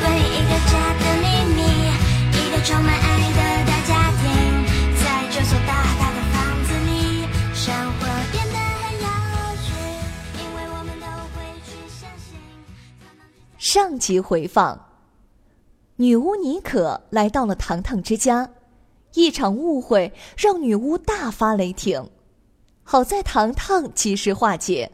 关于一个家的秘密，一个充满爱的大家庭，在这所大大的房子里，生活变得很有趣，因为我们都会去相信。上集回放。女巫妮可来到了糖糖之家，一场误会让女巫大发雷霆。好在糖糖及时化解，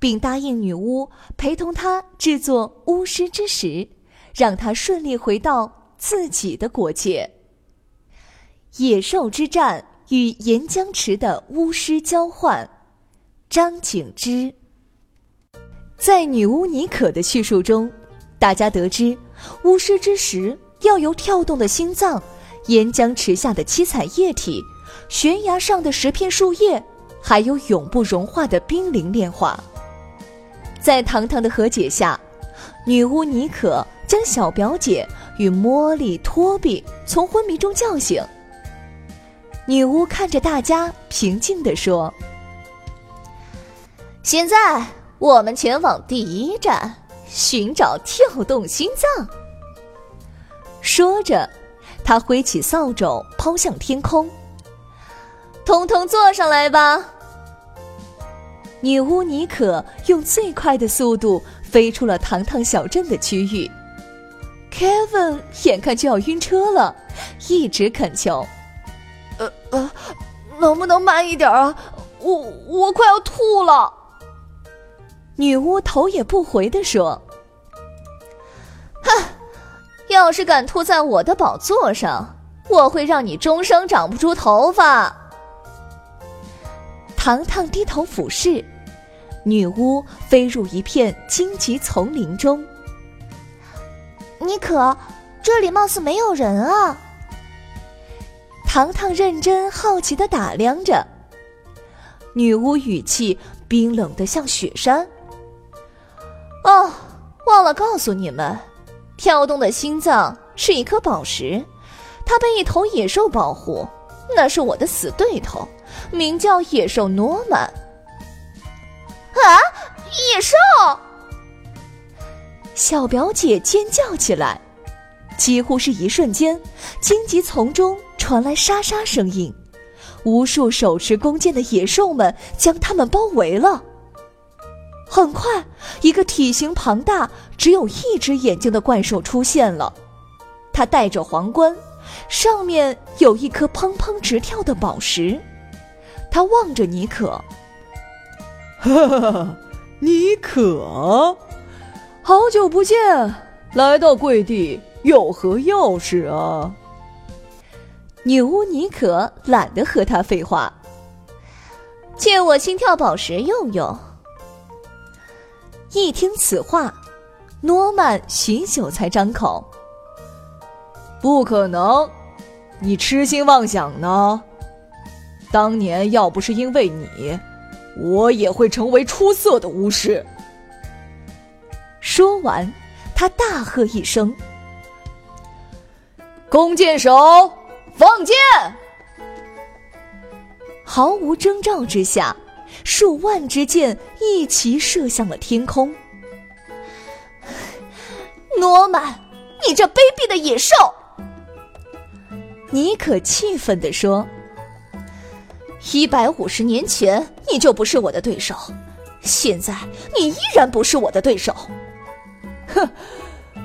并答应女巫陪同她制作巫师之石，让他顺利回到自己的国界。野兽之战与岩浆池的巫师交换，张景之。在女巫妮可的叙述中，大家得知。巫师之石要由跳动的心脏、岩浆池下的七彩液体、悬崖上的十片树叶，还有永不融化的冰凌炼化。在糖糖的和解下，女巫妮可将小表姐与茉莉、托比从昏迷中叫醒。女巫看着大家，平静地说：“现在我们前往第一站。”寻找跳动心脏。说着，他挥起扫帚，抛向天空。通通坐上来吧！女巫妮可用最快的速度飞出了糖糖小镇的区域。Kevin 眼看就要晕车了，一直恳求：“呃呃，能不能慢一点啊？我我快要吐了。”女巫头也不回的说：“哼，要是敢吐在我的宝座上，我会让你终生长不出头发。”糖糖低头俯视，女巫飞入一片荆棘丛林中。妮可，这里貌似没有人啊。糖糖认真好奇的打量着，女巫语气冰冷的像雪山。哦，忘了告诉你们，跳动的心脏是一颗宝石，它被一头野兽保护，那是我的死对头，名叫野兽诺曼。啊，野兽！小表姐尖叫起来，几乎是一瞬间，荆棘丛中传来沙沙声音，无数手持弓箭的野兽们将他们包围了。很快，一个体型庞大、只有一只眼睛的怪兽出现了。他戴着皇冠，上面有一颗砰砰直跳的宝石。他望着妮可，哈哈，妮可，好久不见，来到贵地有何要事啊？女巫妮可懒得和他废话，借我心跳宝石用用。一听此话，诺曼许久才张口：“不可能，你痴心妄想呢！当年要不是因为你，我也会成为出色的巫师。”说完，他大喝一声：“弓箭手，放箭！”毫无征兆之下。数万支箭一齐射向了天空。诺曼，你这卑鄙的野兽！妮可气愤地说：“一百五十年前你就不是我的对手，现在你依然不是我的对手。”哼，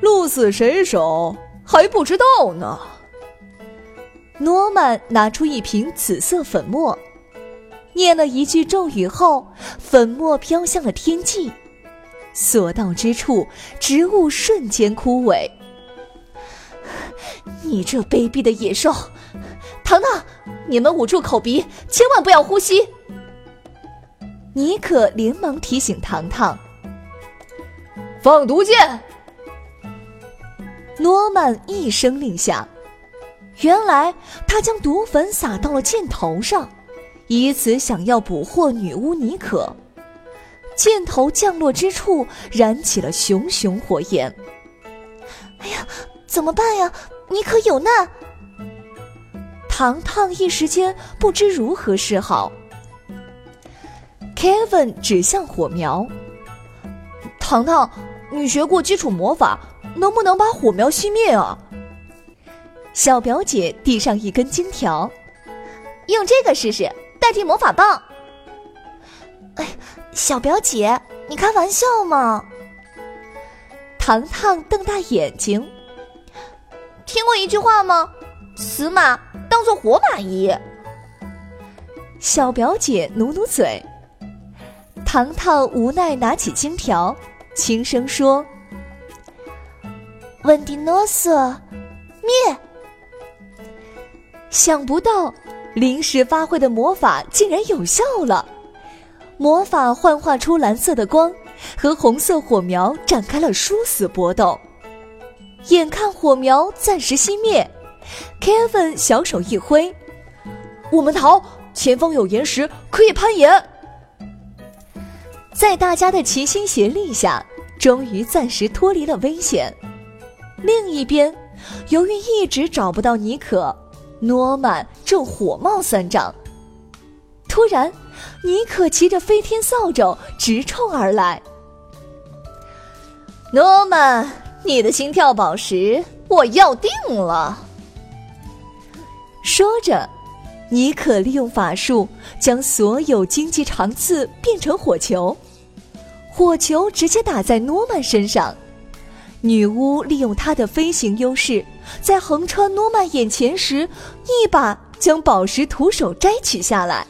鹿死谁手还不知道呢。诺曼拿出一瓶紫色粉末。念了一句咒语后，粉末飘向了天际，所到之处，植物瞬间枯萎。你这卑鄙的野兽！糖糖，你们捂住口鼻，千万不要呼吸。妮可连忙提醒糖糖：“放毒箭！诺曼一声令下，原来他将毒粉撒到了箭头上，以此想要捕获女巫妮可。箭头降落之处，燃起了熊熊火焰。哎呀，怎么办呀？妮可有难！糖糖一时间不知如何是好。Kevin 指向火苗：“糖糖，你学过基础魔法，能不能把火苗熄灭啊？”小表姐递上一根金条：“用这个试试，代替魔法棒。”哎。小表姐，你开玩笑吗？糖糖瞪大眼睛。听过一句话吗？死马当做活马医。小表姐努努嘴。糖糖无奈拿起金条，轻声说：“温迪诺瑟，灭！”想不到临时发挥的魔法竟然有效了。魔法幻化出蓝色的光，和红色火苗展开了殊死搏斗。眼看火苗暂时熄灭，Kevin 小手一挥：“我们逃！前方有岩石，可以攀岩。”在大家的齐心协力下，终于暂时脱离了危险。另一边，由于一直找不到妮可，诺曼正火冒三丈。突然，妮可骑着飞天扫帚直冲而来。诺曼，你的心跳宝石我要定了。说着，妮可利用法术将所有荆棘长刺变成火球，火球直接打在诺曼身上。女巫利用她的飞行优势，在横穿诺曼眼前时，一把将宝石徒手摘取下来。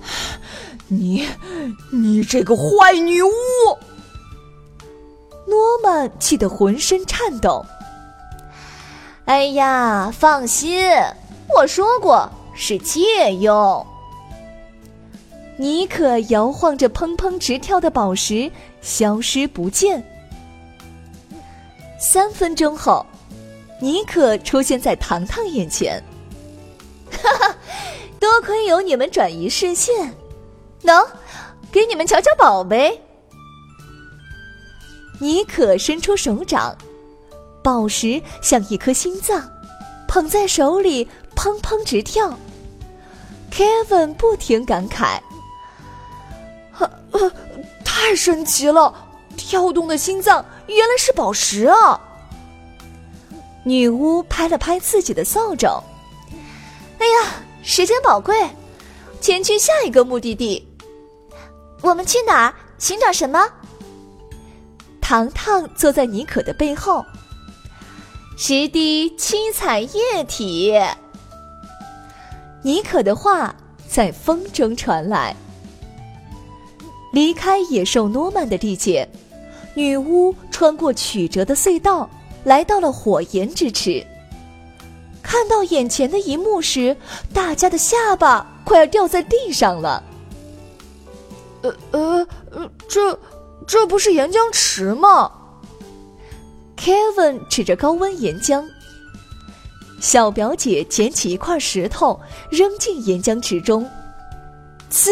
你，你这个坏女巫！诺曼气得浑身颤抖。哎呀，放心，我说过是借用。妮可摇晃着砰砰直跳的宝石，消失不见。三分钟后，妮可出现在糖糖眼前。哈哈，多亏有你们转移视线。喏，给你们瞧瞧宝贝。妮可伸出手掌，宝石像一颗心脏，捧在手里砰砰直跳。Kevin 不停感慨：“呃，太神奇了！跳动的心脏原来是宝石啊！”女巫拍了拍自己的扫帚：“哎呀，时间宝贵，前去下一个目的地。”我们去哪儿寻找什么？糖糖坐在妮可的背后。十滴七彩液体。妮可的话在风中传来。离开野兽诺曼的地界，女巫穿过曲折的隧道，来到了火焰之池。看到眼前的一幕时，大家的下巴快要掉在地上了。呃呃呃，这这不是岩浆池吗？Kevin 指着高温岩浆。小表姐捡起一块石头扔进岩浆池中，呲，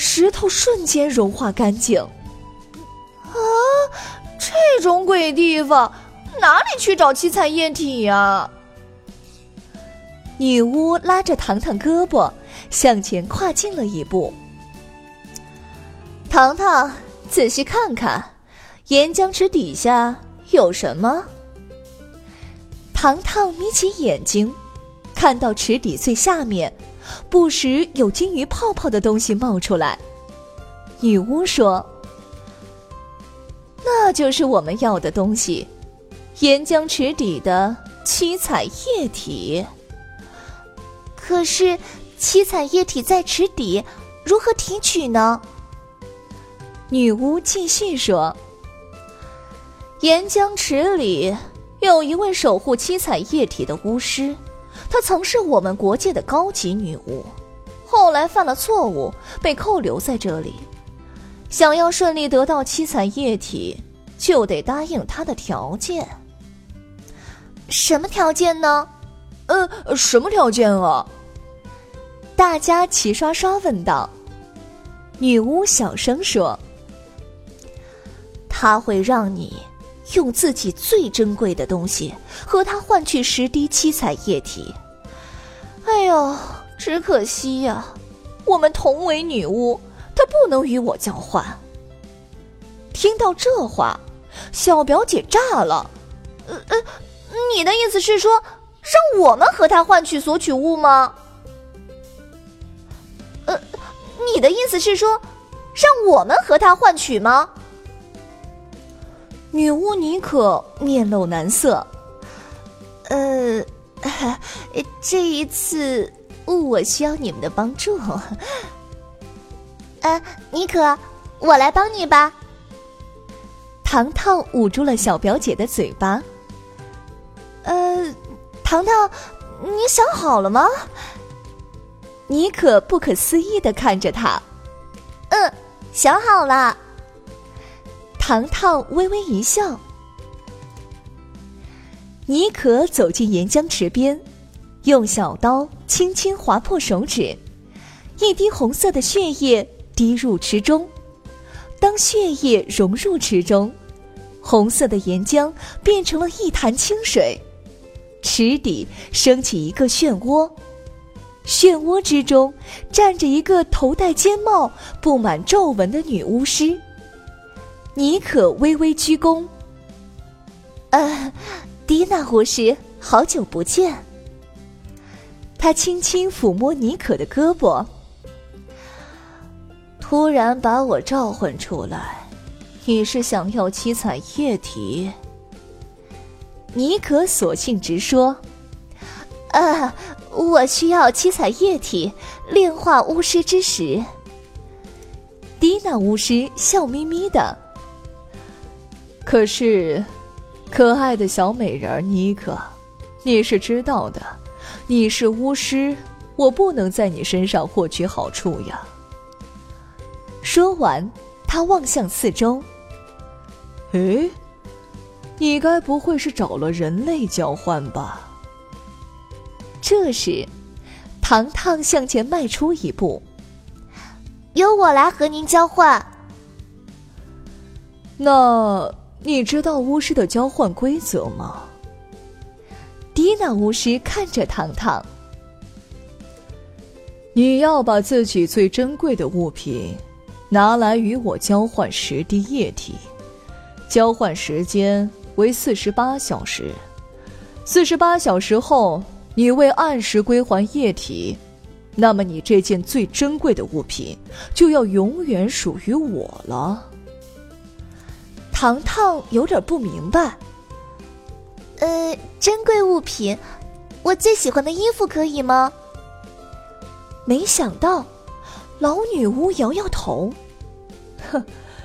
石头瞬间融化干净。啊，这种鬼地方，哪里去找七彩液体呀？女巫拉着糖糖胳膊向前跨进了一步。糖糖，仔细看看，岩浆池底下有什么？糖糖眯起眼睛，看到池底最下面，不时有金鱼泡泡的东西冒出来。女巫说：“那就是我们要的东西，岩浆池底的七彩液体。可是，七彩液体在池底，如何提取呢？”女巫继续说：“岩浆池里有一位守护七彩液体的巫师，她曾是我们国界的高级女巫，后来犯了错误，被扣留在这里。想要顺利得到七彩液体，就得答应她的条件。什么条件呢？呃，什么条件啊？大家齐刷刷问道。女巫小声说：“他会让你用自己最珍贵的东西和他换取十滴七彩液体。”哎呦，只可惜呀，我们同为女巫，她不能与我交换。听到这话，小表姐炸了。呃呃，你的意思是说，让我们和他换取索取物吗？呃，你的意思是说，让我们和他换取吗？女巫妮可面露难色。呃，这一次我需要你们的帮助。呃，妮可，我来帮你吧。糖糖捂住了小表姐的嘴巴。呃，糖糖，你想好了吗？妮可不可思议的看着他。嗯，想好了。糖糖微微一笑。妮可走进岩浆池边，用小刀轻轻划破手指，一滴红色的血液滴入池中。当血液融入池中，红色的岩浆变成了一潭清水，池底升起一个漩涡，漩涡之中站着一个头戴尖帽、布满皱纹的女巫师。妮可微微鞠躬：“呃，蒂娜巫师，好久不见。”他轻轻抚摸妮可的胳膊。突然把我召唤出来，你是想要七彩液体？妮可索性直说：“啊，我需要七彩液体炼化巫师之石。”蒂娜巫师笑眯眯的。可是，可爱的小美人儿妮可，你是知道的，你是巫师，我不能在你身上获取好处呀。说完，他望向四周。诶，你该不会是找了人类交换吧？这时，糖糖向前迈出一步。由我来和您交换。那你知道巫师的交换规则吗？蒂娜巫师看着糖糖。你要把自己最珍贵的物品。拿来与我交换十滴液体，交换时间为四十八小时。四十八小时后，你未按时归还液体，那么你这件最珍贵的物品就要永远属于我了。糖糖有点不明白。呃，珍贵物品，我最喜欢的衣服可以吗？没想到。老女巫摇摇头，哼，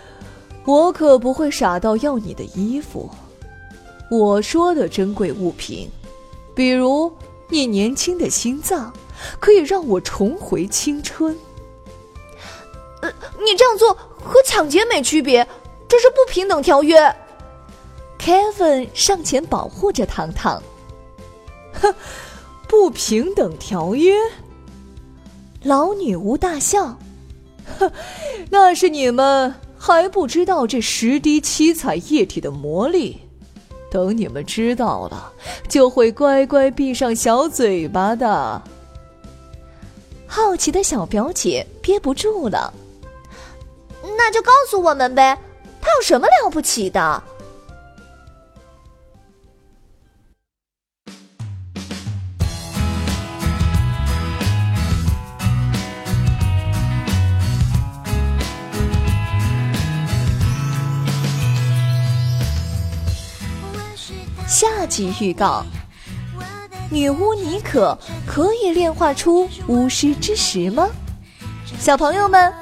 我可不会傻到要你的衣服。我说的珍贵物品，比如你年轻的心脏，可以让我重回青春。呃，你这样做和抢劫没区别，这是不平等条约。Kevin 上前保护着糖糖。哼，不平等条约。老女巫大笑：“哼，那是你们还不知道这十滴七彩液体的魔力。等你们知道了，就会乖乖闭上小嘴巴的。”好奇的小表姐憋不住了：“那就告诉我们呗，他有什么了不起的？”下集预告：女巫妮可可以炼化出巫师之石吗？小朋友们，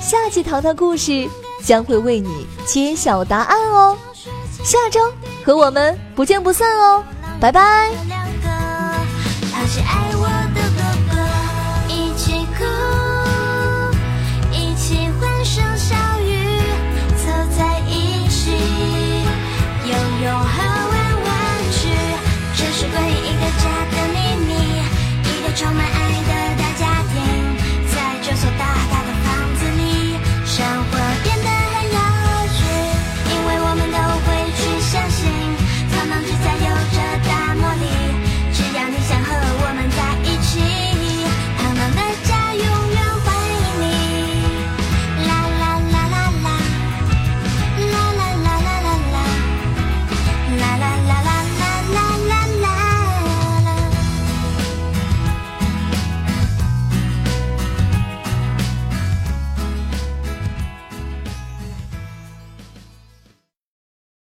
下集糖糖故事将会为你揭晓答案哦！下周和我们不见不散哦！拜拜。